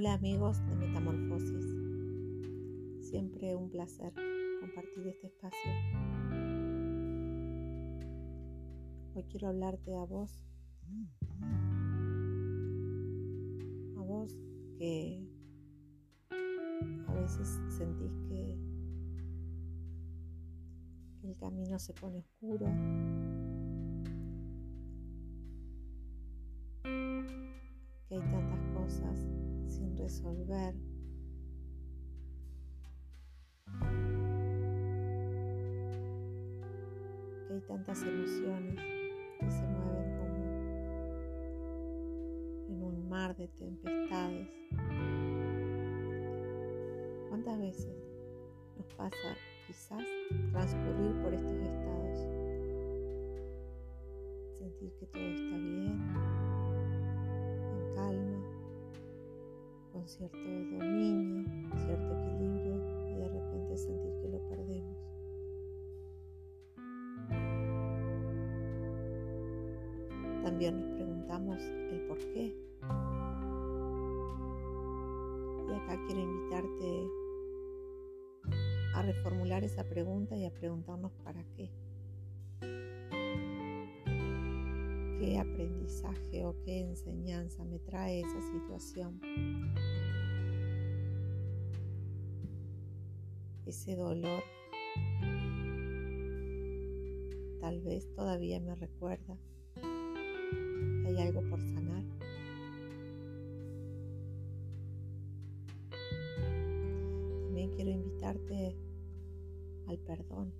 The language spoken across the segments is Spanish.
Hola amigos de Metamorfosis. Siempre un placer compartir este espacio. Hoy quiero hablarte a vos. A vos que a veces sentís que, el camino se pone oscuro. Que hay tantas cosas resolver. Que hay tantas emociones que se mueven como en un mar de tempestades. ¿Cuántas veces nos pasa quizás transcurrir por estos estados? Sentir que todo está bien, con cierto dominio, cierto equilibrio y de repente sentir que lo perdemos. También nos preguntamos el por qué. Y acá quiero invitarte a reformular esa pregunta y a preguntarnos para qué. ¿Qué aprendizaje o qué enseñanza me trae esa situación? Ese dolor tal vez todavía me recuerda que hay algo por sanar. También quiero invitarte al perdón,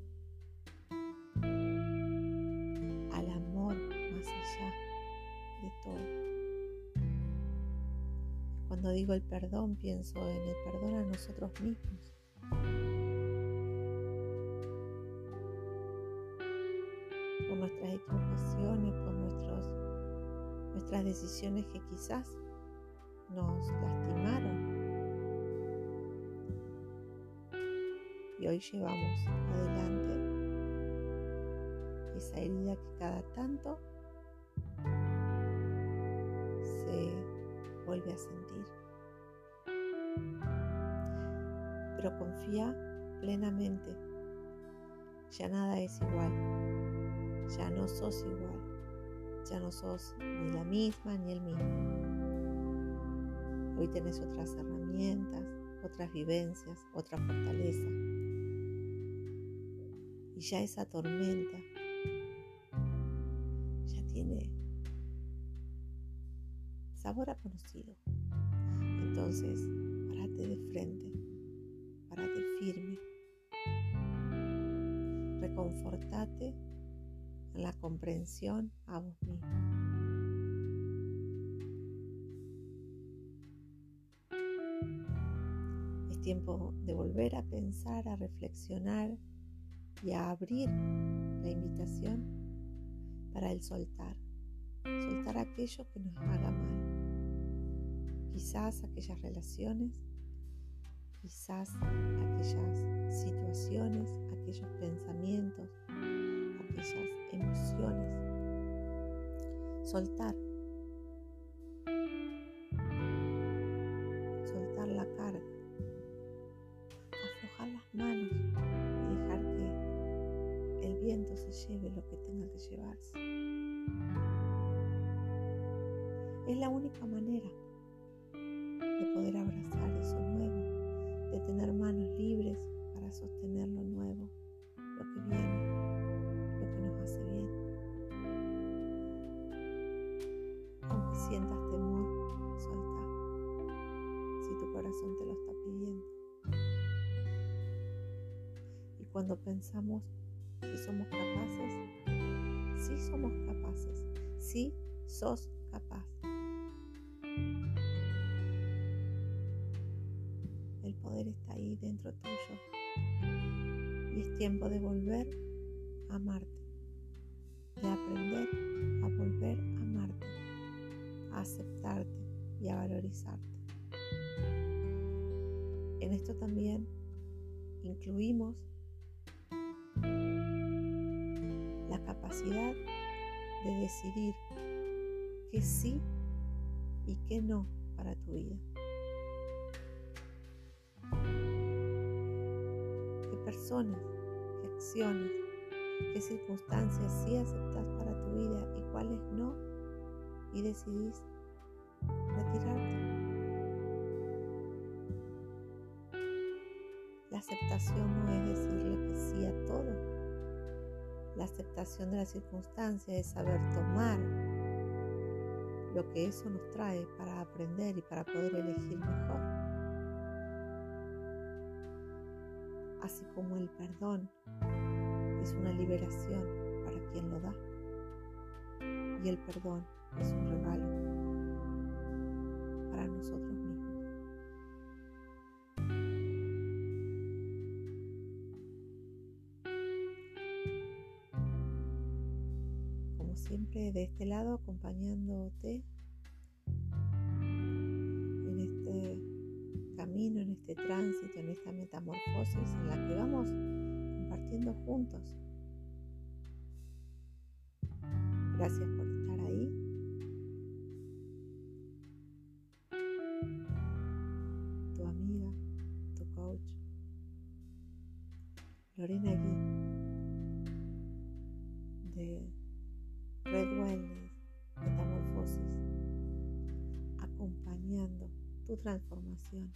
Cuando digo el perdón, pienso en el perdón a nosotros mismos. por nuestras equivocaciones, por nuestros, nuestras decisiones que quizás nos lastimaron. Y hoy llevamos adelante esa herida que cada tanto vuelve a sentir. Pero confía plenamente, ya nada es igual ya no sos igual, ya no sos ni la misma ni el mismo. Hoy tenés otras herramientas, otras vivencias, otra fortaleza. Y ya esa tormenta sabor conocido. Entonces, párate de frente, párate firme, reconfortate la comprensión a vos mismo. Es tiempo de volver a pensar, a reflexionar y a abrir la invitación para el soltar. Soltar aquello que nos haga mal. Quizás aquellas relaciones, quizás aquellas situaciones, aquellos pensamientos, aquellas emociones. Soltar. Soltar la carga. Aflojar las manos y dejar que el viento se lleve lo que tenga que llevarse. Es la única manera cuando pensamos si somos capaces, sí somos capaces, sí sos capaz. El poder está ahí dentro tuyo. Y es tiempo de volver a amarte, de aprender a volver a amarte a aceptarte y a valorizarte. En esto también incluimos capacidad de decidir qué sí y qué no para tu vida. ¿Qué personas, qué acciones, qué circunstancias sí aceptas para tu vida y cuáles no? Y decidís retirarte. La aceptación no es decirle que sí a todo la aceptación de la circunstancia es saber tomar lo que eso nos trae para aprender y para poder elegir mejor. Así como el perdón es una liberación para quien lo da. Y el perdón es un regalo para nosotros de este lado, acompañándote en este camino, en este tránsito, en esta metamorfosis en la que vamos compartiendo juntos. Gracias por estar ahí. Tu amiga, tu coach, Lorena Gui, reduendas, metamorfosis, acompañando tu transformación.